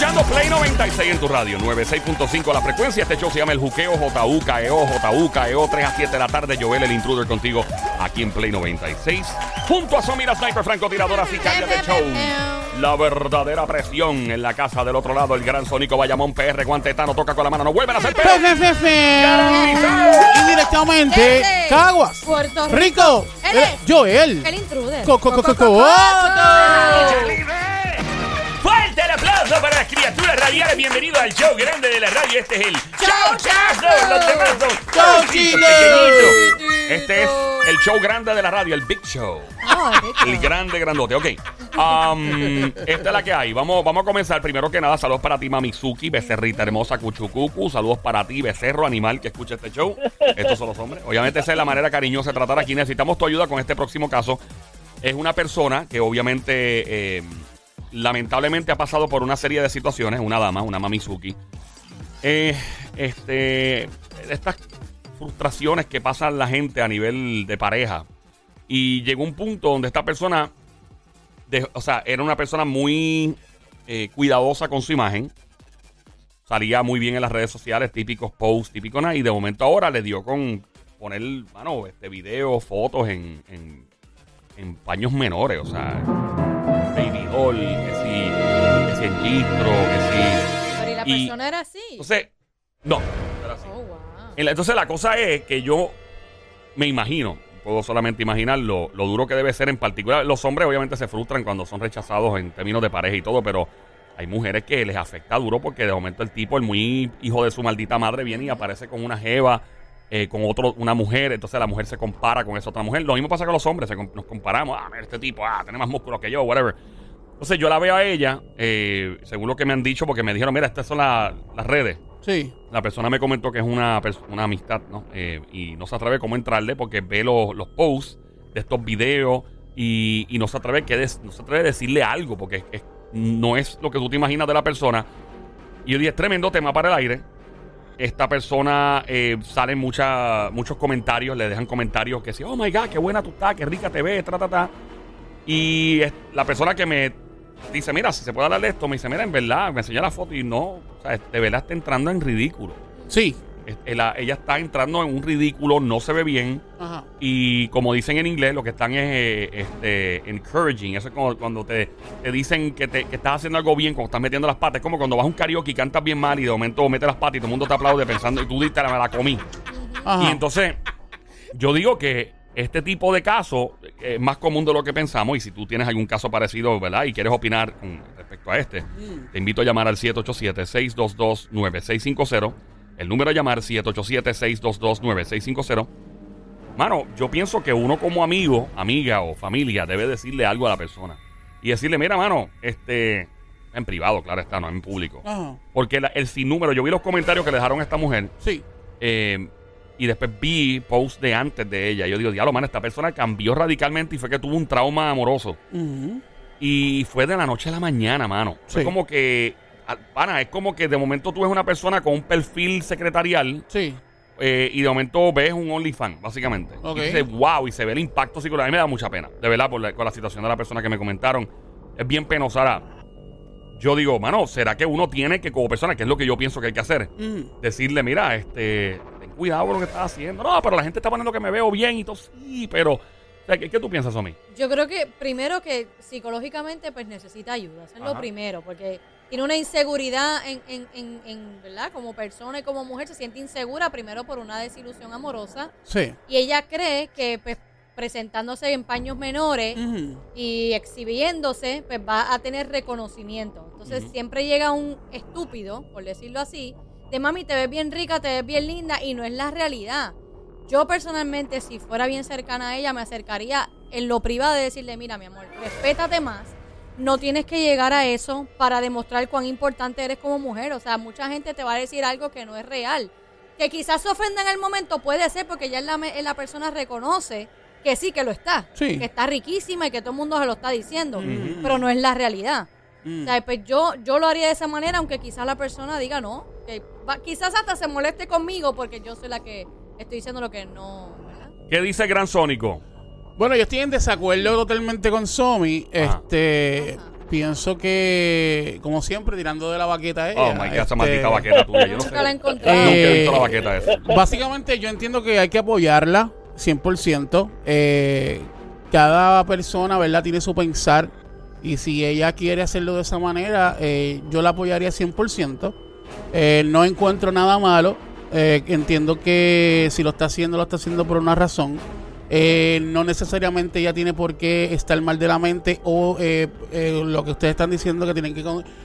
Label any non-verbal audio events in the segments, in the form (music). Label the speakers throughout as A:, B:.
A: escuchando Play 96 en tu radio, 96.5 la frecuencia. Este show se llama El Juqueo, JUKEO, JUKEO, 3 a 7 de la tarde. Joel, el intruder contigo aquí en Play 96. Junto a Somira Sniper, francotiradora, sicaria de show. La verdadera presión en la casa del otro lado. El gran Sónico Bayamón PR, guantetano, toca con la mano. No vuelven a hacer
B: Fe,
A: peor.
B: fe, fe, fe.
A: Garantizado.
B: Y directamente, Caguas,
C: Puerto Rico.
B: Eh, Joel,
C: El intruder.
A: Para las criaturas radiales. Bienvenido al show grande de la radio. Este es el Show Chazo. Los pequeñitos. Este es el show grande de la radio, el Big Show.
C: Ah,
A: El grande, grandote. Ok. Um, esta es la que hay. Vamos, vamos a comenzar. Primero que nada, saludos para ti, Mamizuki, becerrita hermosa, cuchucucu. Saludos para ti, becerro animal que escucha este show. Estos son los hombres. Obviamente, esa es la manera cariñosa de tratar aquí. Necesitamos tu ayuda con este próximo caso. Es una persona que obviamente, eh, lamentablemente, ha pasado por una serie de situaciones. Una dama, una Mamizuki. Eh, este, estas frustraciones que pasan la gente a nivel de pareja. Y llegó un punto donde esta persona, de- o sea, era una persona muy eh, cuidadosa con su imagen. Salía muy bien en las redes sociales, típicos posts, típicos nada. Y de momento ahora le dio con poner, mano, este videos, fotos en, en, en paños menores. O sea, que sí, que sí en gistro, que sí.
C: Pero ¿y la
A: Y-
C: persona era así?
A: Entonces, no. era así.
C: oh, wow.
A: Entonces la cosa es que yo me imagino, puedo solamente imaginar lo, lo duro que debe ser en particular. Los hombres obviamente se frustran cuando son rechazados en términos de pareja y todo, pero hay mujeres que les afecta duro porque de momento el tipo, el muy hijo de su maldita madre, viene y aparece con una jeva, eh, con otro, una mujer, entonces la mujer se compara con esa otra mujer. Lo mismo pasa con los hombres, se nos comparamos, ah, mira este tipo, ah, tiene más músculo que yo, whatever. Entonces yo la veo a ella, eh, según lo que me han dicho, porque me dijeron, mira, estas son la- las redes.
B: Sí.
A: La persona me comentó que es una, pers- una amistad, ¿no? Eh, y no se atreve cómo entrarle porque ve los, los posts de estos videos y, y no se atreve que des- no se atreve a decirle algo porque es- es- no es lo que tú te imaginas de la persona. Y yo dije, es tremendo tema para el aire. Esta persona eh, salen mucha- muchos comentarios, le dejan comentarios que sí, oh my god, qué buena tú estás, qué rica te ves, ta, ta, ta. Y es- la persona que me dice, mira, si se puede hablar de esto, me dice, mira, en verdad, me enseñó la foto y no, o sea, de verdad está entrando en ridículo.
B: Sí.
A: Ella, ella está entrando en un ridículo, no se ve bien.
B: Ajá.
A: Y como dicen en inglés, lo que están es eh, este, encouraging. Eso es como cuando te, te dicen que, te, que estás haciendo algo bien, cuando estás metiendo las patas. Es como cuando vas a un karaoke y cantas bien mal y de momento metes las patas y todo el mundo te aplaude pensando y tú diste la, me la comí.
B: Ajá.
A: Y entonces, yo digo que este tipo de caso es más común de lo que pensamos. Y si tú tienes algún caso parecido, ¿verdad? Y quieres opinar con respecto a este, te invito a llamar al 787-622-9650. El número a llamar 787-622-9650. Mano, yo pienso que uno como amigo, amiga o familia debe decirle algo a la persona. Y decirle, mira, mano, este... En privado, claro está, no en público.
B: Ajá.
A: Porque la- el sinnúmero, yo vi los comentarios que le dejaron a esta mujer.
B: Sí.
A: Eh, y después vi posts de antes de ella. Yo digo, diablo, man, esta persona cambió radicalmente y fue que tuvo un trauma amoroso. Y fue de la noche a la mañana, mano.
B: Sí.
A: como que, al- pana, es como que de momento tú ves una persona con un perfil secretarial
B: Sí.
A: eh, y de momento ves un OnlyFans, básicamente.
B: Ok.
A: Y dices, wow, y se ve el impacto psicológico. A mí me da mucha pena, de verdad, por la, con la situación de la persona que me comentaron. Es bien penosa. Ahora, Yo digo, mano, ¿será que uno tiene que, como persona, que es lo que yo pienso que hay que hacer? Decirle, mira, este, cuidado con lo que estás haciendo. No, pero la gente está poniendo que me veo bien y todo, sí, pero, o sea, ¿qué, qué tú piensas, Somi?
C: Yo creo que primero que psicológicamente pues necesita ayuda, eso es
A: Ajá.
C: lo primero, porque tiene una inseguridad en, en, en, en, ¿verdad? Como persona y como mujer se siente insegura primero por una desilusión amorosa
B: Sí.
C: y ella cree que pues presentándose en paños menores y exhibiéndose pues va a tener reconocimiento. Entonces siempre llega un estúpido, por decirlo así, de mami te ves bien rica, te ves bien linda y no es la realidad. Yo personalmente, si fuera bien cercana a ella, me acercaría en lo privado de decirle, mira, mi amor, respétate más. No tienes que llegar a eso para demostrar cuán importante eres como mujer. O sea, mucha gente te va a decir algo que no es real. Que quizás se ofenda en el momento, puede ser porque ya la, la persona reconoce que sí, que lo está.
B: Sí.
C: Que está riquísima y que todo el mundo se lo está diciendo. Pero no es la realidad.
B: Mm.
C: O sea, pues yo, yo lo haría de esa manera, aunque quizás la persona diga no. Que quizás hasta se moleste conmigo porque yo soy la que estoy diciendo lo que no. ¿verdad?
A: ¿Qué dice el Gran Sónico?
B: Bueno, yo estoy en desacuerdo totalmente con Somi.
A: Ajá.
B: Este,
C: Ajá.
B: pienso que, como siempre, tirando de la baqueta a ella.
A: Oh my God, esa
B: este,
A: maldita baqueta tuya. Yo no sé.
C: La encontré.
A: Nunca he
B: Eh,
A: visto la baqueta esa.
B: Básicamente yo entiendo que hay que apoyarla 100%. Eh, cada persona, ¿verdad? Tiene su pensar. Y si ella quiere hacerlo de esa manera, eh, yo la apoyaría 100%. Eh, no encuentro nada malo. Eh, entiendo que si lo está haciendo, lo está haciendo por una razón. Eh, no necesariamente ella tiene por qué estar mal de la mente o eh, eh, lo que ustedes están diciendo que tienen que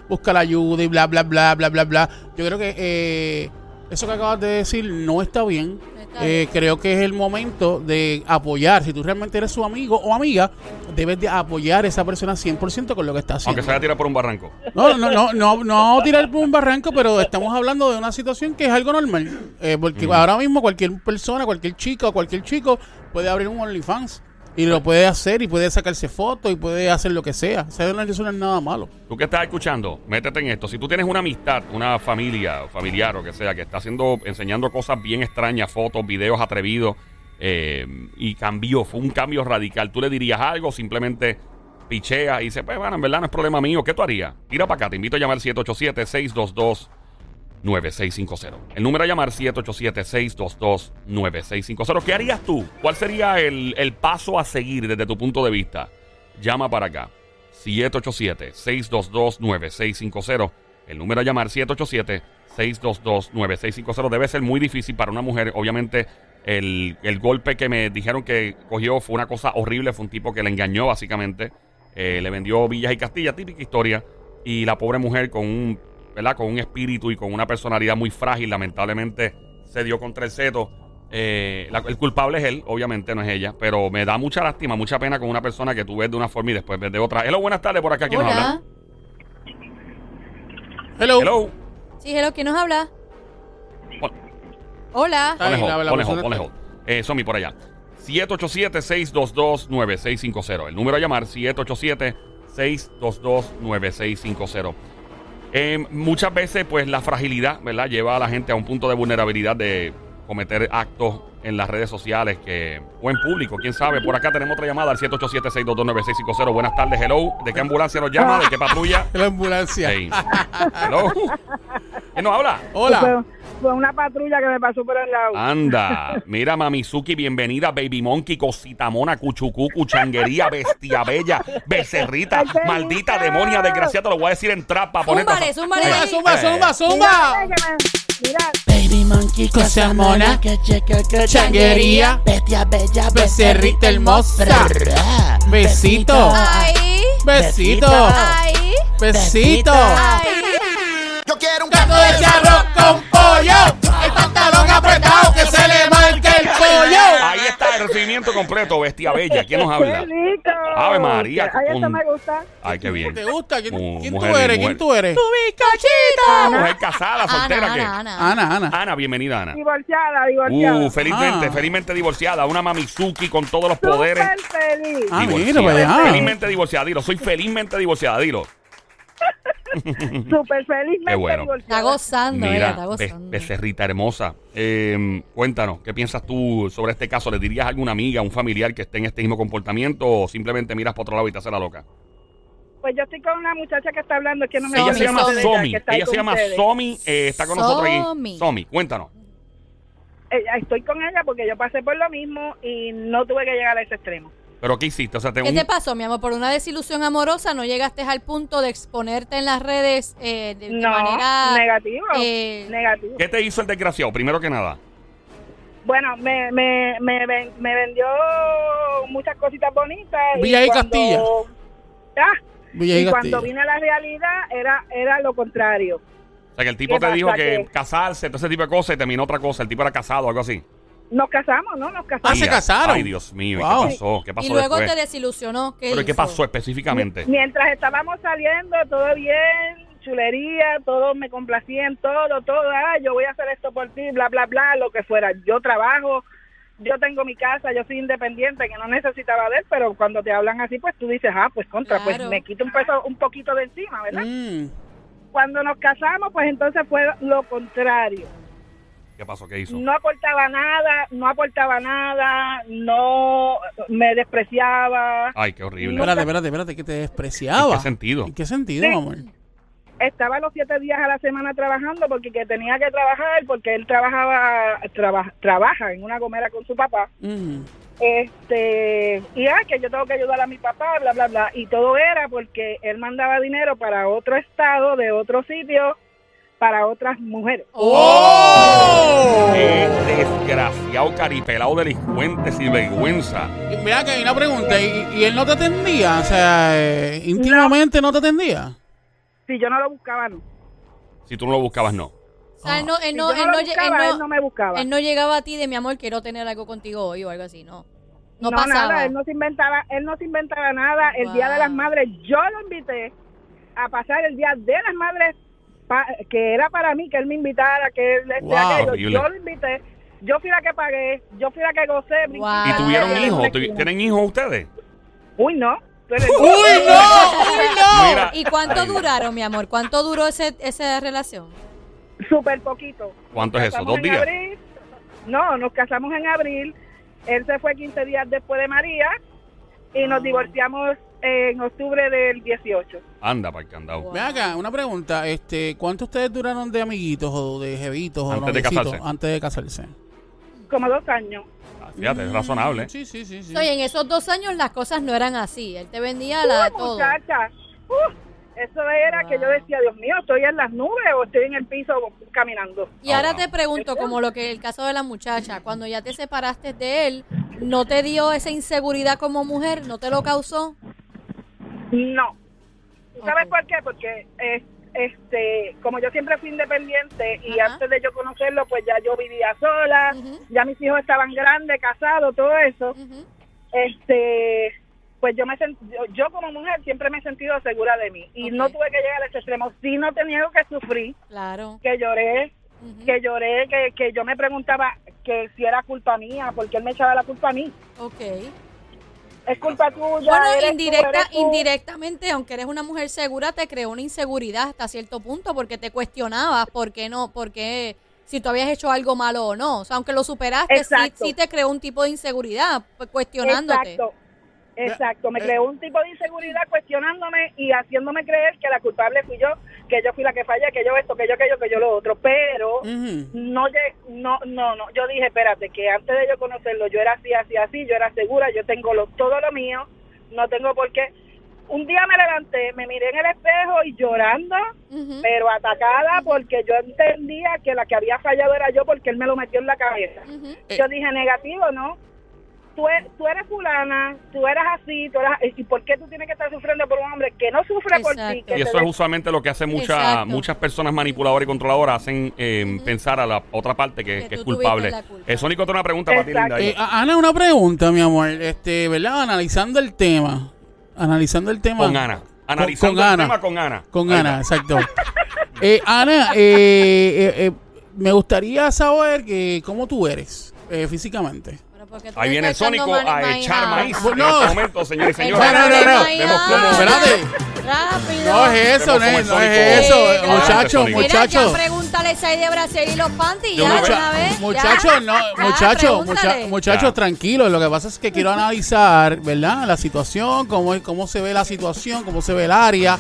B: buscar ayuda y bla, bla, bla, bla, bla, bla. Yo creo que eso que acabas de decir no está bien.
C: Está
B: Eh,
C: bien.
B: creo que es el momento de apoyar. Si tú realmente eres su amigo o amiga, debes de apoyar a esa persona 100% con lo que está haciendo.
A: Aunque se vaya a tirar por un barranco.
B: No, no, no, no, no tirar por un barranco, pero estamos hablando de una situación que es algo normal. Eh, porque ahora mismo cualquier persona, cualquier chica o cualquier chico puede abrir un OnlyFans y lo puede hacer y puede sacarse fotos y puede hacer lo que sea. Sea, no, eso no es nada malo.
A: Tú que estás escuchando, métete en esto. Si tú tienes una amistad, una familia, familiar o que sea, que está haciendo, enseñando cosas bien extrañas, fotos, videos atrevidos, eh, y cambió, fue un cambio radical, ¿tú le dirías algo? Simplemente pichea y dice, pues bueno, en verdad no es problema mío. ¿Qué tú harías? Tira para acá, te invito a llamar 787-622-9650. El número a llamar 787-622-9650. ¿Qué harías tú? ¿Cuál sería el, el paso a seguir desde tu punto de vista? Llama para acá. 787-622-9650. El número a llamar 787-622-9650. Debe ser muy difícil para una mujer. Obviamente, el, el golpe que me dijeron que cogió fue una cosa horrible. Fue un tipo que le engañó, básicamente. Eh, le vendió villas y castillas, típica historia. Y la pobre mujer con un, ¿verdad? Con un espíritu y con una personalidad muy frágil, lamentablemente se dio contra el seto. Eh, la- el culpable es él, obviamente no es ella, pero me da mucha lástima, mucha pena con una persona que tú ves de una forma y después ves de otra. Hello, buenas tardes por acá, ¿quién nos habla?
C: Hola.
B: Hello.
A: Hello.
C: Sí, hello, ¿quién nos habla?
A: Pon-
C: Hola.
B: Ahí,
A: Ponle hold,
B: está-
A: hold. Eh, Somi, por allá. 787-622-9650. El número a llamar, 787-622-9650. Eh, muchas veces, pues, la fragilidad, ¿verdad? Lleva a la gente a un punto de vulnerabilidad de cometer actos en las redes sociales que o en público, quién sabe. Por acá tenemos otra llamada al 787-622-9650. Buenas tardes, hello. ¿De qué ambulancia nos llama? ¿De qué patrulla? (laughs)
B: La ambulancia.
A: Hey. Hello. (laughs) ¿Quién nos habla?
B: Hola.
D: Fue, una patrulla que me pasó por el lado.
A: Anda, (laughs) mira Mamizuki, bienvenida, Baby Monkey, Cosita Mona, Cuchucucu, Changuería, Bestia Bella, Becerrita, maldita demonia, desgraciada, te lo voy a decir en trap para ponerte.
C: Zúmbale, zúmbale
B: Zumba, zumba,
A: Eh.
B: zumba,
D: Mira,
B: zumba.
D: eh, mira,
E: Baby monkey,
B: Cosa mona,
E: que cheque, que
B: changuería,
E: bestia bella,
B: becerrita hermosa. Besito.
C: Ahí.
B: Besito.
C: Ahí.
B: Besito.
E: Yo quiero un
B: Gato de charro con pollo. El pantalón apretado que se le marque el pollo.
A: Ahí está el recibimiento completo, Bestia Bella. ¿Quién nos
D: qué
A: habla? Ave María,
D: Ay, esto
A: con-
D: me gusta.
A: Ay, qué bien.
B: ¿Te gusta? ¿Quién,
A: Mu-
B: quién
A: mujer
B: tú eres?
A: mujer.
B: ¿Quién tú eres?
C: bizcochito.
A: Mujer casada, soltera,
C: Ana,
A: ¿qué?
C: Ana, Ana.
B: Ana, Ana.
A: Bienvenida, Ana.
D: Divorciada, divorciada.
A: Uh, felizmente,
B: Ah.
A: felizmente divorciada. Una Mamizuki con todos los poderes.
D: Súper feliz.
B: Ah, mira.
A: Felizmente divorciada, dilo. Soy felizmente divorciada, dilo. (laughs)
D: Súper feliz.
A: Qué bueno.
C: Está gozando, ella,
A: Mira,
C: está
A: Be-
C: gozando.
A: becerrita hermosa. eh, cuéntanos, ¿qué piensas tú sobre este caso? ¿Le dirías a alguna amiga, a un familiar que esté en este mismo comportamiento o simplemente miras para otro lado y te hace la loca?
D: Pues yo estoy con una muchacha que está hablando, que no me
A: ella se llama
C: Somi.
A: Somi.
D: que está ahí
A: Ella se
D: con
A: llama
D: ustedes.
A: Somi. eh, está con nosotros aquí.
C: Somi.
A: Somi, cuéntanos.
D: Eh, Estoy con ella porque yo pasé por lo mismo y no tuve que llegar a ese extremo.
A: ¿Pero qué hiciste? O sea, te
C: ¿Qué
A: un-
C: te pasó, mi amor? Por una desilusión amorosa no llegaste al punto de exponerte en las redes eh, de, manera...
D: negativo.
C: eh,
D: negativo.
A: ¿Qué te hizo el desgraciado? Primero que nada.
D: Bueno, me, me, me, ven- me vendió muchas cositas bonitas.
B: Villa y
D: cuando-
B: Castilla.
D: Ah,
B: Villa y
D: y cuando vine a la realidad era, era lo contrario.
A: O sea, que el tipo
D: ¿Qué
A: te dijo que
D: Que-
A: casarse, todo ese tipo de cosas y terminó otra cosa. El tipo era casado o algo así.
D: Nos casamos, ¿no? Nos
B: Ah,
D: casamos.
B: se
A: Ay,
B: casaron.
A: Ay, Dios mío. ¿y
B: Wow.
A: ¿Qué pasó? ¿Qué pasó
C: y luego
A: después?
C: te desilusionó. ¿Qué
A: ¿Pero qué pasó específicamente?
D: Mientras estábamos saliendo, todo bien, chulería, todos me complacían, todo, todo. Ah, yo voy a hacer esto por ti, bla, bla, bla, lo que fuera. Yo trabajo, yo tengo mi casa, yo soy independiente, que no necesitaba de él, pero cuando te hablan así, pues tú dices, ah, pues contra,
C: Claro.
D: pues me quito un peso, un poquito de encima, ¿verdad?
B: Mm.
D: Cuando nos casamos, pues entonces fue lo contrario.
A: ¿Qué pasó? ¿Qué hizo?
D: no aportaba nada, no aportaba nada, no me despreciaba.
A: Ay, qué horrible.
B: Espérate, espérate, espérate, que te despreciaba.
A: ¿En qué sentido?
B: ¿En qué sentido,
D: Sí.
B: amor?
D: Estaba los siete días a la semana trabajando porque que tenía que trabajar, porque él trabajaba, traba- trabaja en una gomera con su papá.
B: Mm.
D: Este, y ah, que yo tengo que ayudar a mi papá, bla, bla, bla. Y todo era porque él mandaba dinero para otro estado, de otro sitio, para otras mujeres.
B: ¡Oh!
A: Qué desgraciado, caripelado, delincuente, sin vergüenza.
B: Y Mira que hay una pregunta, ¿y, y él no te atendía? O sea, eh, íntimamente no. te atendía.
D: Si yo no lo buscaba, no.
A: Si tú no lo buscabas, no.
C: O sea, él no, él
D: Si
C: no,
D: yo
C: él
D: no
C: no,
D: lo
C: lle- él
D: buscaba,
C: no-
D: él no me buscaba.
C: él no llegaba a ti de mi amor, quiero tener algo contigo hoy o algo así, no. No,
D: No,
C: pasaba.
D: nada, él no se inventaba, él no se inventaba nada. El Día de las. Madres, yo lo invité a pasar el Día de las Madres, pa- que era para mí, que él me invitara, que él
B: Wow.
D: aquello.
A: Horrible.
D: Yo lo invité, yo fui la que pagué, yo fui la que gocé.
C: Wow.
A: ¿Y
C: Ah,
A: tuvieron hijos?
D: ya.
A: ¿Tu- ¿Tienen hijos ustedes?
D: Uy, no.
B: ¡Uy, no! ¡Uy, no!
A: Mira.
C: ¿Y cuánto
A: Ay,
C: duraron, mi amor? ¿Cuánto duró ese, esa relación?
D: Súper poquito.
A: ¿Cuánto
D: Nos
A: es eso? ¿Dos días?
D: abril. No, nos casamos en abril. Él se fue 15 días después de María y nos divorciamos en octubre del 18.
A: Anda, para el candado.
B: Ven acá, una pregunta. Este, ¿Cuánto ustedes duraron de amiguitos o de jevitos o
A: Antes de casarse.
B: antes de casarse?
D: Como dos años.
A: Ah, Fíjate, es razonable.
B: Sí, sí, sí. sí.
C: Oye, en esos dos años las cosas no eran así. Él te vendía la,
D: Uh,
C: todo.
D: muchacha. Uh, eso era que yo decía, Dios mío, estoy en las nubes o estoy en el piso caminando.
C: Y ahora
A: Ah, wow.
C: te pregunto, como lo que el caso de la muchacha, cuando ya te separaste de él, ¿no te dio esa inseguridad como mujer? ¿No te lo causó?
D: No. ¿Tú ¿Sabes por qué? Porque eh, este, como yo siempre fui independiente y antes de yo conocerlo, pues ya yo vivía sola, ya mis hijos estaban grandes, casados, todo eso. Este, pues yo me sent- yo, yo como mujer siempre me he sentido segura de mí y no tuve que llegar a ese extremo. Sí no tenía que sufrir,
C: Claro.
D: que lloré, que lloré, que, que yo me preguntaba que si era culpa mía, porque él me echaba la culpa a mí.
C: Ok.
D: Es culpa tuya.
C: Bueno,
D: eres tú,
C: indirecta,
D: eres tú.
C: indirectamente, aunque eres una mujer segura, te creó una inseguridad hasta cierto punto porque te cuestionabas por qué no, por qué, si tú habías hecho algo malo o no. O sea, aunque lo superaste, sí, sí te creó un tipo de inseguridad, pues, cuestionándote.
D: Exacto. Exacto, me
B: Eh.
D: creó un tipo de inseguridad cuestionándome y haciéndome creer que la culpable fui yo, que yo fui la que fallé, que yo esto, que yo aquello, que yo lo otro, pero
B: Ujú.
D: no, lle- no, no, no, yo dije, espérate, que antes de yo conocerlo, yo era así, así, así, yo era segura, yo tengo lo, todo lo mío, no tengo por qué. Un día me levanté, me miré en el espejo y llorando, pero atacada porque yo entendía que la que había fallado era yo porque él me lo metió en la cabeza. Yo dije, negativo, ¿no? Tú, e- tú eres fulana, tú eres así, tú eres, ¿y por qué tú tienes que estar sufriendo por un hombre que no sufre por ti?
C: Exacto.
D: Que
A: Y eso es
D: de-
A: usualmente lo que hacen muchas
C: Exacto.
A: muchas personas manipuladoras y controladoras, hacen eh, pensar a la otra parte que,
C: Que
A: que es culpable. Eh, Sónico, una pregunta para ti,
D: Exacto.
A: linda. ahí.
B: Eh, a- Ana, una pregunta, mi amor. Este, ¿verdad? Analizando el tema. Analizando el tema.
A: con Ana. Analizando
B: con
A: el
B: Ana.
A: tema con Ana.
B: Con
A: Ahí
B: Ana, exacto. Eh, Ana, eh, eh, eh, me gustaría saber que cómo tú eres eh, físicamente.
A: Ahí viene el Sónico a echar maíz.
C: Ajá.
A: En
B: No.
A: este momento, señores y señores.
B: No, no, no, no.
A: Vemos cómo-
B: Espérate.
C: Rápido.
B: No es eso, no es, no eso. Muchachos,
A: Mira,
C: Mira, ya
B: muchachos.
C: pregúntale si hay de Brasil y los panties. Ya, una vez.
B: Muchachos,
C: ya.
B: no, muchachos, mucha- muchachos, tranquilos. Lo que pasa es que quiero analizar, ¿verdad? La situación, cómo, es- cómo se ve la situación, cómo se ve el área
C: ¿Qué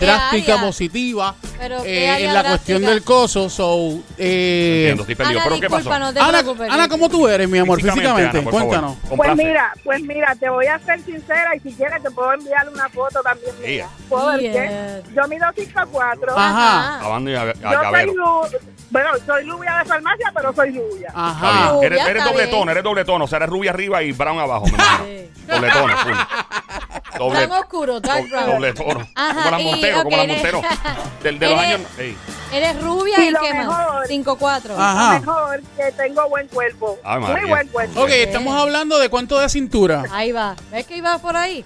B: drástica,
C: área?
B: positiva
C: Pero, ¿qué
B: eh, en la
C: drástica?
B: cuestión del coso. So, eh,
A: Entiendo, estoy perdido.
C: Ana,
A: ¿Pero qué pasó?
C: disculpa, no te
B: Ana,
C: preocupes.
B: Ana, ¿cómo tú eres, mi amor, físicamente?
A: Ana, por favor.
B: Cuéntanos.
D: Pues
A: Complace.
D: mira, pues mira, te voy a ser sincera y si quieres te puedo enviar una foto también mía.
A: Yeah.
D: ¿Puedo ver
C: Yeah.
D: qué? Yo mido 5'4".
B: Ajá.
A: Acabando y a, a
D: Yo soy
A: Gabero.
D: lu- bueno, soy rubia de farmacia, pero soy rubia.
A: Está
B: Ajá.
A: bien. Eres,
C: Rubia,
A: eres
C: está
A: doble
C: bien.
A: tono, eres doble tono. O sea, eres rubia arriba y brown abajo. me imagino.
C: Sí.
A: Doble tono, full. (laughs) Doble,
C: Tan oscuro, dark
A: doble,
C: brown.
A: doble tono.
C: Ajá,
A: como las
C: y,
A: Montero, como
C: ok,
A: las
C: eres-
A: Montero. Del, de los
C: Eres-
A: años. ey.
C: Eres rubia
D: Y
C: y,
D: lo
C: qué más.
D: mejor-
C: 5'4".
B: Ajá.
D: Mejor que tengo buen cuerpo.
A: Ay,
D: Muy
A: María.
D: buen cuerpo.
B: Ok, estamos hablando de cuánto de cintura.
C: Ahí va. ¿Ves que iba por ahí?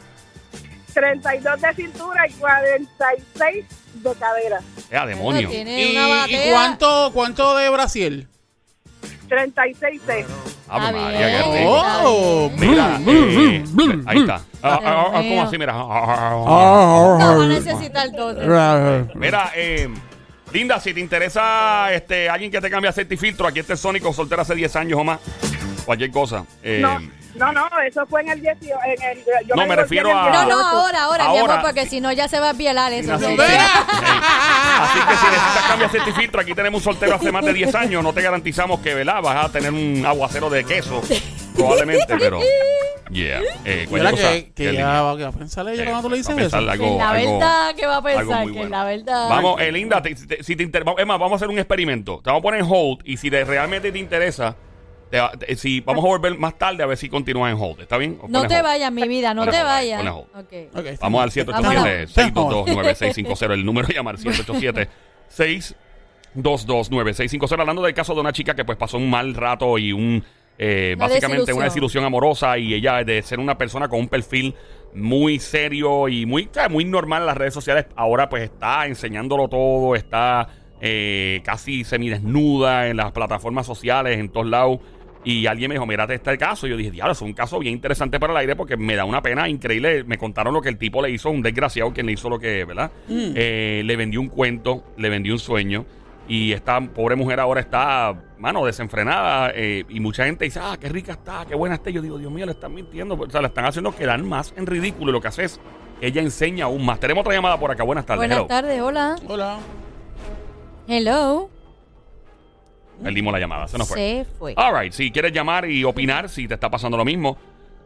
D: 32 de cintura y 46 de cadera.
A: Eh, demonio.
C: Bueno, tiene
B: ¿Y,
C: una
B: y cuánto, cuánto de Brasil?
D: 36 C.
A: Ave
C: Está
A: María,
C: bien.
A: qué rico.
B: Oh,
A: Mira,
B: brum,
A: eh,
B: brum, brum,
A: ahí está. Ah, ah, ah. ¿Cómo así? Mira.
B: Ah,
C: No va a necesitar dos.
B: brum.
A: Mira, eh, Linda, si te interesa este alguien que te cambie aceite y filtro, aquí está el Sónico, soltera hace 10 años o más. Cualquier cosa. Eh,
D: No, no, no, eso fue en el 18. En el, yo
A: No, me refiero a-
C: No, no,
D: 18.
C: ahora, ahora, mi
A: Ahora.
C: amor, porque si no ya se va a violar eso.
A: Así,
C: sí.
A: Así que si necesitas cambio de aceite y filtro, aquí tenemos un soltero hace más de 10 años. No te garantizamos que ¿verdad? vas a tener un aguacero de queso. (laughs) Probablemente, pero. (laughs) Yeah. Eh, cualquier cosa,
B: que, va a pensar ella
A: Eh,
B: cuando tú le
A: va
B: dices eso.
A: algo-
C: Que la
A: algo-
C: verdad, que va a
A: algo
C: pensar? Que
A: bueno.
C: la verdad.
A: Vamos, eh, Linda, te- te- si te inter- es más, vamos a hacer un experimento. Te vamos a poner en hold y si de- realmente te interesa, te va- te- si vamos a volver más tarde a ver si continúas en hold. ¿Está bien?
C: No te vayas, mi vida, no te vayas.
A: ponle hold.
C: Ok.
B: Ok, está
A: Vamos al
B: bien.
A: 787-622-9650. El número a llamar 787-622-9650. (laughs) Hablando del caso de una chica que pues pasó un mal rato y un eh, básicamente una
C: desilusión.
A: amorosa y ella de ser una persona con un perfil muy serio y muy, muy normal en las redes sociales, ahora pues está enseñándolo todo, está eh, casi semidesnuda en las plataformas sociales, en todos lados. Y alguien me dijo, mírate este caso. Y yo dije, diablo, es un caso bien interesante para el aire porque me da una pena increíble. Me contaron lo que el tipo le hizo, un desgraciado quien le hizo lo que, ¿verdad? Eh, le vendió un cuento, le vendió un sueño. Y esta pobre mujer ahora está, mano, desenfrenada. eh, y mucha gente dice, ah, qué rica está, qué buena está. Yo digo, Dios mío, le están mintiendo. O sea, le están haciendo quedar más en ridículo. Y lo que hace es, ella enseña aún más. Tenemos otra llamada por acá. Buenas tardes.
C: Buenas tardes, hola.
B: Hola.
C: Hello.
A: Perdimos la llamada, se nos fue.
C: Se fue.
A: All right, si quieres llamar y opinar si te está pasando lo mismo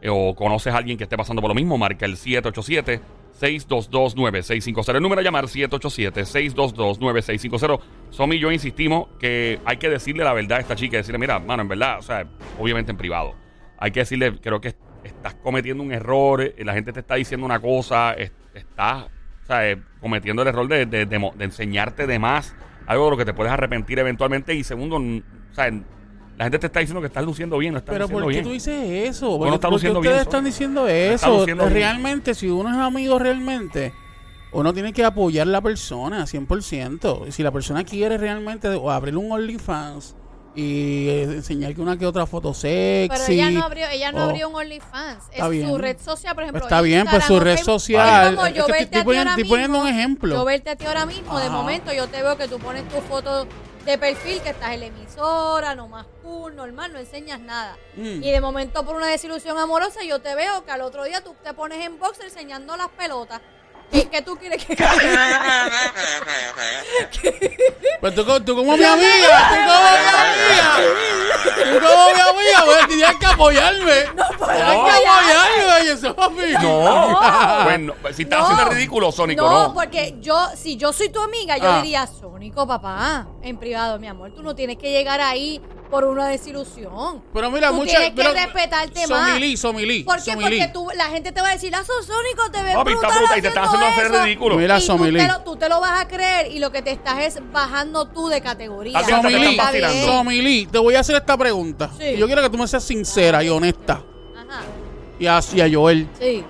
A: eh, o conoces a alguien que esté pasando por lo mismo, marca el 787-622-9650. El número a llamar 787-622-9650. Somi y yo insistimos que hay que decirle la verdad a esta chica, decirle, mira, mano, en verdad, o sea, obviamente en privado. Hay que decirle, creo que estás cometiendo un error, eh, la gente te está diciendo una cosa, es- estás o sea, eh, cometiendo el error de, de- de enseñarte de más, algo de lo que te puedes arrepentir eventualmente. Y segundo, o sea, la gente te está diciendo que estás luciendo bien, no estás
B: Pero
A: luciendo
B: ¿por qué
A: bien.
B: tú dices eso?
A: Bueno,
B: ¿Por
A: está
B: qué- por qué
A: luciendo
B: ustedes
A: bien,
B: están diciendo eso?
A: luciendo bien.
B: Realmente, si uno es amigo realmente, uno tiene que apoyar a la persona 100%. Y si la persona quiere realmente o abrir un OnlyFans y eh, enseñar que una que otra foto sexy.
C: Pero ella no abrió, ella no abrió un OnlyFans.
B: Está
C: Es
B: bien.
C: su red social, por ejemplo.
B: Está bien, pues su red social.
C: Es como
B: Es
C: yo
B: que
C: verte
B: estoy
C: a ti
B: poniendo-
C: ahora
B: estoy poniendo
C: mismo,
B: un ejemplo.
C: Yo verte a ti ahora mismo, de momento yo te veo que tú pones tu foto de perfil, que estás en la emisora, no más cool, normal, no enseñas nada.
B: Mm.
C: Y de momento por una desilusión amorosa yo te veo que al otro día tú te pones en box enseñando las pelotas. ¿Qué, qué tú quieres que (laughs)
B: Pues tú, tú como mi amiga, tú como mi amiga, tú como mi amiga, pues tienes que apoyarme. tienes que apoyarme, eso, papi.
A: No,
C: No.
A: bueno, si estás
C: No.
A: haciendo el ridículo, Sónico,
C: no,
A: no.
C: porque yo, si yo soy tu amiga, yo
B: Ah.
C: diría, Sónico, papá, en privado, mi amor, tú no tienes que llegar ahí por una desilusión.
B: Pero mira,
C: Tú
B: mucha,
C: tienes que
B: pero-
C: respetarte más.
B: Somilí, somilí,
C: ¿Por qué?
B: somilí.
C: Porque tú, la gente te va a decir, ah, Sónico, te ves
A: Papi, está
C: brutal
A: y te están haciendo hacer
C: eso".
A: ridículo.
B: Mira,
C: y tú
B: Somilí.
C: te, lo, tú te lo vas a creer y lo que te estás es bajando tú de categoría.
A: Final te
B: Somilí. Somilí, te voy a hacer esta pregunta.
C: Sí.
B: Yo quiero que tú me seas sincera y honesta.
C: Ajá,
B: Y a, y a Joel.
C: sí.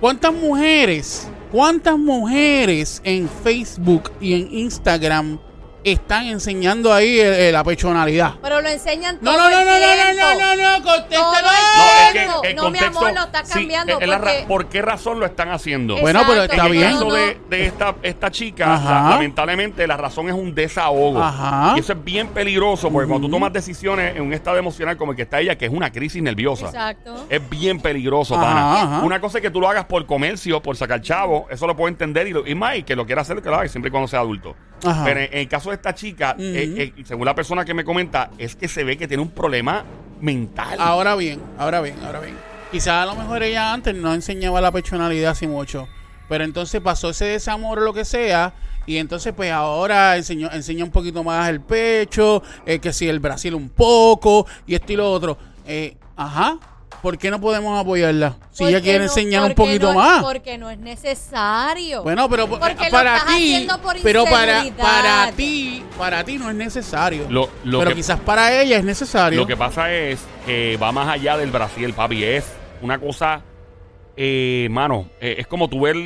B: ¿Cuántas mujeres, cuántas mujeres en Facebook y en Instagram están enseñando ahí eh, eh, la pechonalidad?
C: Pero lo enseñan
B: No,
C: todo
B: no, no,
C: el
B: no, no,
C: tiempo.
B: no, no, no, no, contéstalo.
C: Todo el
A: No, es que el
C: No, mi amor, lo estás
A: sí,
C: cambiando
A: la ra-
C: porque-
A: ¿Por qué razón lo están haciendo?
B: Bueno, pero está
A: en
B: bien.
A: el caso
C: no,
A: de,
C: no.
A: de esta, esta chica,
B: Ajá.
A: la- lamentablemente la razón es un desahogo.
B: Ajá.
A: Y eso es bien peligroso porque cuando tú tomas decisiones en un estado emocional como el que está ella, que es una crisis nerviosa,
C: Exacto.
A: es bien peligroso,
B: Ajá,
A: pana.
B: ajá.
A: Una cosa es que tú lo hagas por comercio, por sacar chavo, eso lo puedo entender. Y, lo, y más, y que lo quiera hacer, que lo haga, siempre y cuando sea adulto.
B: Ajá.
A: Pero en, en el caso de esta chica,
B: Ujú.
A: eh, eh, según la persona que me comenta, es que se ve que tiene un problema mental.
B: Ahora bien, ahora bien, ahora bien. Quizás a lo mejor ella antes no enseñaba la pechonalidad así mucho. Pero entonces pasó ese desamor o lo que sea. Y entonces pues ahora enseñó, enseña un poquito más el pecho. eh, que si el Brasil un poco. Y esto y lo otro. Eh, ajá. ¿Por qué no podemos apoyarla? Si ella quiere
C: no-
B: enseñar un poquito
C: no-
B: más.
C: Porque no es necesario.
B: Bueno, pero
C: Porque
B: para ti, pero para, para ti, para ti no es necesario.
A: Lo- lo
B: pero
A: que-
B: quizás para ella es necesario.
A: Lo que pasa es que va más allá del Brasil, papi. Es una cosa, eh, mano, eh, es como tú ver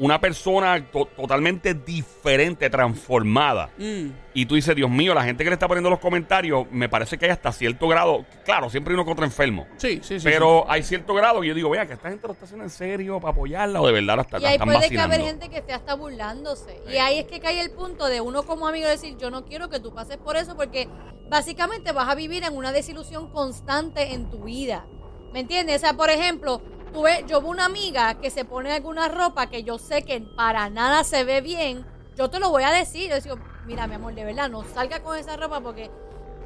A: una persona to- totalmente diferente, transformada.
B: Mm.
A: Y tú dices, Dios mío, la gente que le está poniendo los comentarios, me parece que hay hasta cierto grado. Claro, siempre hay uno contra enfermo.
B: Sí, sí, sí.
A: pero hay cierto grado que yo digo, vea, que esta gente lo está haciendo en serio para apoyarla o de verdad la, está,
C: Y ahí
A: están
C: puede que haber gente que esté hasta burlándose. Y ahí es que cae el punto de uno como amigo decir, yo no quiero que tú pases por eso porque básicamente vas a vivir en una desilusión constante en tu vida. ¿Me entiendes? O sea, por ejemplo, tú ves, yo veo una amiga que se pone alguna ropa que yo sé que para nada se ve bien, yo te lo voy a decir. Yo digo, mira, mi amor, de verdad, no salga con esa ropa porque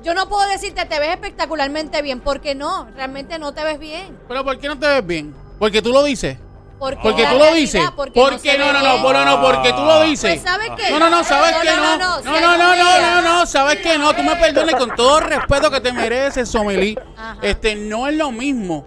C: yo no puedo decirte te ves espectacularmente bien, porque no, realmente no te ves bien.
B: Pero ¿por qué no te ves bien? Porque tú lo dices.
C: Porque,
B: Porque tú lo dices.
C: Porque
B: Porque no, no,
C: bien.
B: no, no, no, porque tú lo dices.
C: Pues, ¿sabes qué?
B: No, no, no, ¿sabes qué? No,
C: no,
B: no, no, no, no, no, no, ¿sabes qué? No, tú me perdones con todo el respeto que te mereces, Somelí. Este, no es lo mismo.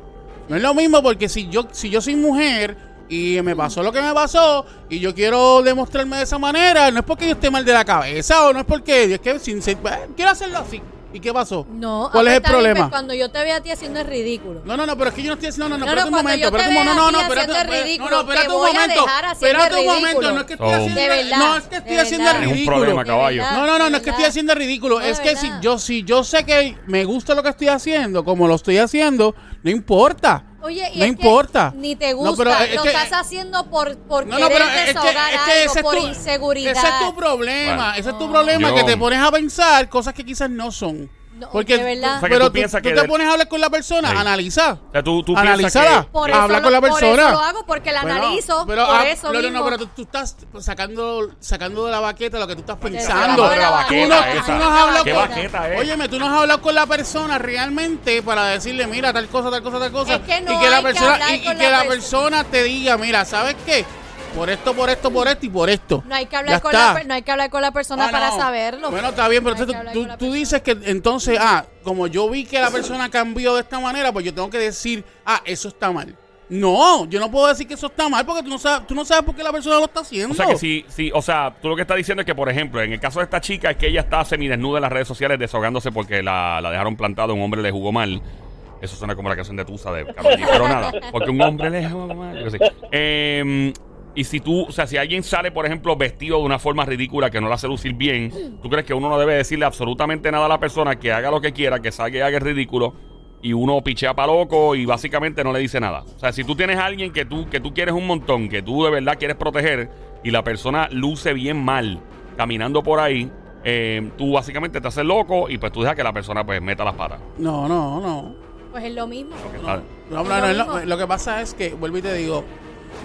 B: No es lo mismo porque si yo, si yo soy mujer y me pasó lo que me pasó y yo quiero demostrarme de esa manera, no es porque yo esté mal de la cabeza o no es porque, es que sin ser- eh, quiero hacerlo así. ¿Y qué pasó?
C: No,
B: ¿Cuál es el
C: pues, bien,
B: problema?
C: cuando yo te veo a ti haciendo es ridículo.
B: No, no, no, pero es que yo no estoy haciendo. No, no,
C: No,
B: espérate
C: no,
B: un momento, espérate un momento. No, no, espérate.
C: ridículo,
B: No, no, espérate
C: te
B: un momento. Espérate un
C: ridículo.
B: momento, no es que estoy
A: Oh.
B: haciendo.
C: De verdad,
B: No, es que estoy
C: de
B: haciendo
C: verdad.
A: Es un
B: ridículo.
A: problema, caballo.
B: No, no, no, es que estoy haciendo ridículo.
C: No,
B: es que si yo, si yo sé que me gusta lo que estoy haciendo, como lo estoy haciendo, no importa.
C: Oye, y
B: no
C: es
B: importa.
C: que ni te
B: No,
C: gusta,
B: pero es
C: lo
B: que-
C: estás haciendo por, por
B: No, no,
C: querer
B: pero es que,
C: desahogar
B: es que
C: algo, por
B: tu,
C: inseguridad.
B: ese es tu problema.
A: Bueno.
B: ese es tu
C: No.
B: problema,
A: Yo-
B: que te pones a pensar cosas que quizás no son.
C: No,
B: Porque,
C: de verdad.
A: O sea, que
B: pero
A: tú
B: tú,
A: piensas
B: tú
A: que
B: te
A: de-
B: pones a hablar con la persona,
A: Sí.
B: analiza.
A: O sea, tú, tú piensas
B: Analízala.
A: que...
C: Por eso
B: habla
C: lo-
B: con la
C: Por
B: persona.
C: eso lo hago, porque la
B: Bueno,
C: analizo.
B: pero,
C: por
B: ah,
C: eso
B: no, no,
C: mismo.
B: no, pero tú, tú estás sacando, sacando de la baqueta lo que tú estás pensando.
C: la
B: Tú no,
A: baqueta
B: tú
A: esa.
B: no has hablado
A: ¿Qué
B: con-
A: baqueta es?
B: Óyeme, tú no has hablado con la persona realmente para decirle, mira, tal cosa, tal cosa, tal cosa.
C: Es que no
B: y que la
C: que
B: persona,
C: hablar
B: y, y
C: con
B: que
C: la
B: la
C: perso-
B: persona te diga, mira, ¿sabes qué? Por esto, por esto, por esto y por esto.
C: No hay que
B: Ya
C: hablar, con
B: está.
C: la, no hay que hablar con la persona
B: Ah,
C: para
B: no.
C: saberlo.
B: Bueno, está bien, pero
C: No
B: tú, tú dices que entonces, ah, como yo vi que la persona cambió de esta manera, pues yo tengo que decir, ah, eso está mal. No, yo no puedo decir que eso está mal porque tú no sabes, tú no sabes por qué la persona lo está haciendo.
A: O sea que sí, sí, o sea, tú lo que estás diciendo es que, por ejemplo, en el caso de esta chica es que ella está semidesnuda en las redes sociales desahogándose porque la, la dejaron plantada, un hombre le jugó mal. Eso suena como la canción de Tusa de pero nada, porque un hombre le jugó mal. yo qué sé. Em, y si tú, o sea, si alguien sale, por ejemplo, vestido de una forma ridícula que no la hace lucir bien, ¿tú crees que uno no debe decirle absolutamente nada a la persona que haga lo que quiera, que salga y haga el ridículo? y uno pichea para loco y básicamente no le dice nada. O sea, si tú tienes a alguien que tú, que tú quieres un montón, que tú de verdad quieres proteger y la persona luce bien mal caminando por ahí, eh, tú básicamente te haces loco y pues tú dejas que la persona pues meta las patas.
B: No, no, no.
C: Pues es lo mismo.
B: No, no, no, es lo,
C: mismo.
B: lo que pasa es que, vuelvo y te digo,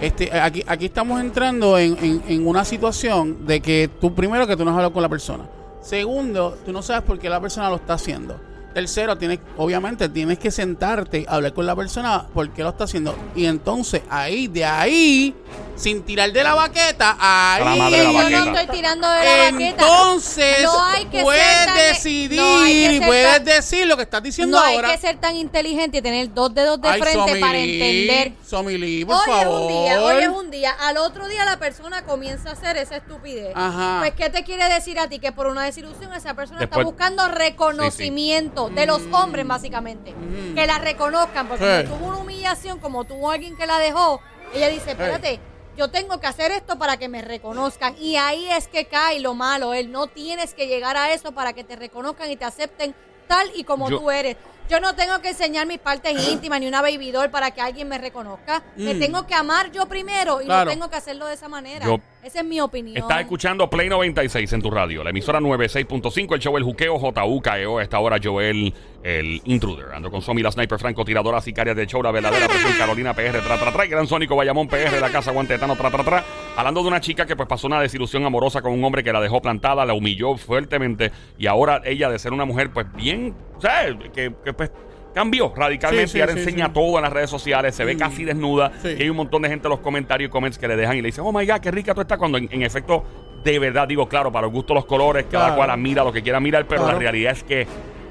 B: este, aquí, aquí estamos entrando en, en- en una situación de que tú, primero, que tú no has hablado con la persona. Segundo, tú no sabes por qué la persona lo está haciendo. Tercero, tienes, obviamente, tienes que sentarte, hablar con la persona por qué lo está haciendo. Y entonces, ahí, de ahí, sin tirar de la baqueta, ahí.
A: La madre de la
C: Yo no estoy tirando de la baqueta.
B: Entonces,
C: No hay que ser
B: puedes
C: tan-
B: decidir
C: no hay
B: y puedes
C: tan-
B: decir lo que estás diciendo
C: No hay
B: ahora.
C: que ser tan inteligente y tener dos dedos de
B: Ay,
C: frente para entender.
B: Somilí, por
C: Hoy
B: favor.
C: es un día, hoy es un día. Al otro día la persona comienza a hacer esa estupidez.
B: Ajá.
C: Pues, ¿qué te quiere decir a ti? Que por una desilusión esa persona
A: Después-
C: está buscando reconocimiento de los hombres, básicamente.
B: Mm.
C: Que la reconozcan. Porque
B: Sí.
C: como tuvo una humillación, como tuvo alguien que la dejó, ella dice, espérate. Yo tengo que hacer esto para que me reconozcan. Y ahí es que cae lo malo. Él no tienes que llegar a eso para que te reconozcan y te acepten tal y como
A: Yo-
C: tú eres. Yo no tengo que enseñar mis partes (coughs) íntimas ni una baby doll para que alguien me reconozca. Me
B: Mm.
C: tengo que amar yo primero y
B: Claro.
C: no tengo que hacerlo de esa manera.
A: Yo-
C: Esa es mi opinión.
A: Estás escuchando Play 96 en tu radio, la emisora 96.5, el show El Juqueo, JUKEO, a esta hora Joel, el intruder. Ando con Somi, la sniper franco, tiradora, sicaria del show, la verdadera presión, Carolina PR, tra, tra, tra, y Gran Sónico, Bayamón PR, la casa Guantetano, tra, tra, tra. Hablando de una chica que pues pasó una desilusión amorosa con un hombre que la dejó plantada, la humilló fuertemente, y ahora ella de ser una mujer pues bien, ¿sabes? Que, que pues cambió radicalmente
B: Sí, sí,
A: y ahora
B: sí,
A: enseña todo en las redes sociales, se ve
B: Mm.
A: casi desnuda, y hay un montón de gente en los comentarios y comments que le dejan y le dicen, oh my god, qué rica tú estás, cuando en, en efecto, de verdad, digo, claro, para los gustos los colores, cada
B: Claro.
A: cual admira lo que quiera mirar, pero
B: Claro.
A: la realidad es que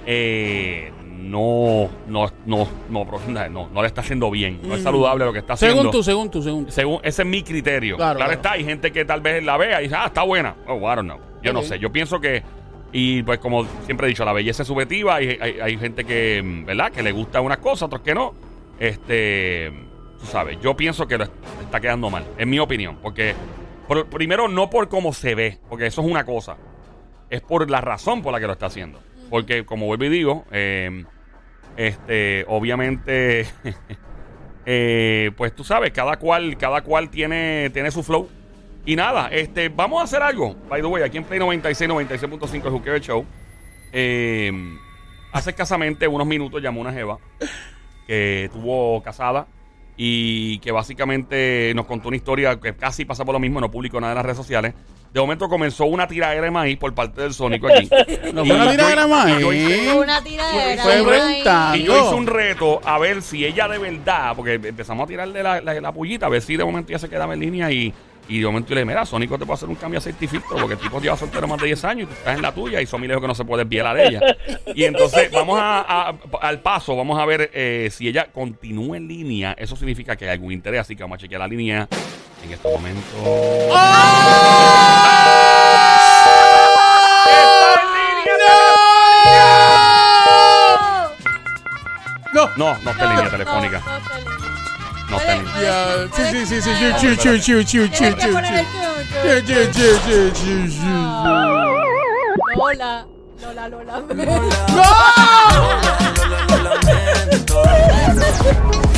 A: eh, no, no, no, no, no, no le está haciendo bien, no es
B: Mm.
A: saludable lo que está haciendo.
B: Según tú, según tú, según tú.
A: Según, ese es mi criterio.
B: Claro,
A: Claro,
B: claro.
A: está, hay gente que tal vez la vea y dice, ah, está buena. Oh, I don't know. Yo no sé. Yo pienso que, y pues como siempre he dicho, la belleza es subjetiva. Hay, hay, hay gente que, mm, ¿verdad? Que le gusta unas cosas, otros que no. Este, tú sabes, yo pienso que lo est- está quedando mal, en mi opinión. Porque, por- primero, no por cómo se ve, porque eso es una cosa. Es por la razón por la que lo está haciendo. Porque, como vuelvo y digo, eh, este, obviamente, (laughs) eh, pues tú sabes, cada cual, cada cual tiene, tiene su flow. Y nada, este, vamos a hacer algo. By the way, aquí en Play 96, 96.5 el Juqueo Show. Eh, hace escasamente unos minutos llamó una jeva que estuvo casada y que básicamente nos contó una historia que casi pasa por lo mismo, no publicó nada en las redes sociales. De momento comenzó una tiradera de maíz por parte del Sónico aquí. (laughs)
B: No
A: Y
B: fue una tiradera de maíz.
A: yo hice-
C: Una tiradera.
B: Fue
C: ay.
B: preguntando.
A: y yo hice un reto a ver si ella de verdad, porque empezamos a tirarle la, la, la pullita, a ver si de momento ella se quedaba en línea y, y de momento yo le dije, mira, Sónico te puede hacer un cambio de aceite y filtro, porque el tipo lleva soltero más de 10 años y tú estás en la tuya y Somi le dijo que no se puede desvielar de ella. Y entonces vamos a, a- al paso, vamos a ver eh, si ella continúa en línea, eso significa que hay algún interés, así que vamos a chequear la línea en este momento. ¡Está en línea!
B: No.
A: No, no está en línea telefónica.
C: No, no está en línea.
A: No.
B: Ya, sí, sí, sí, sí,
C: Puedes-
B: chu, chu, chu, chu, chu,
C: Tienes que
B: chu,
C: poner el
B: chu.
C: chu, chu,
B: Chu, chu, chu, chu, chu, chu.
C: Lola, Lola, Lola.
B: ¡No!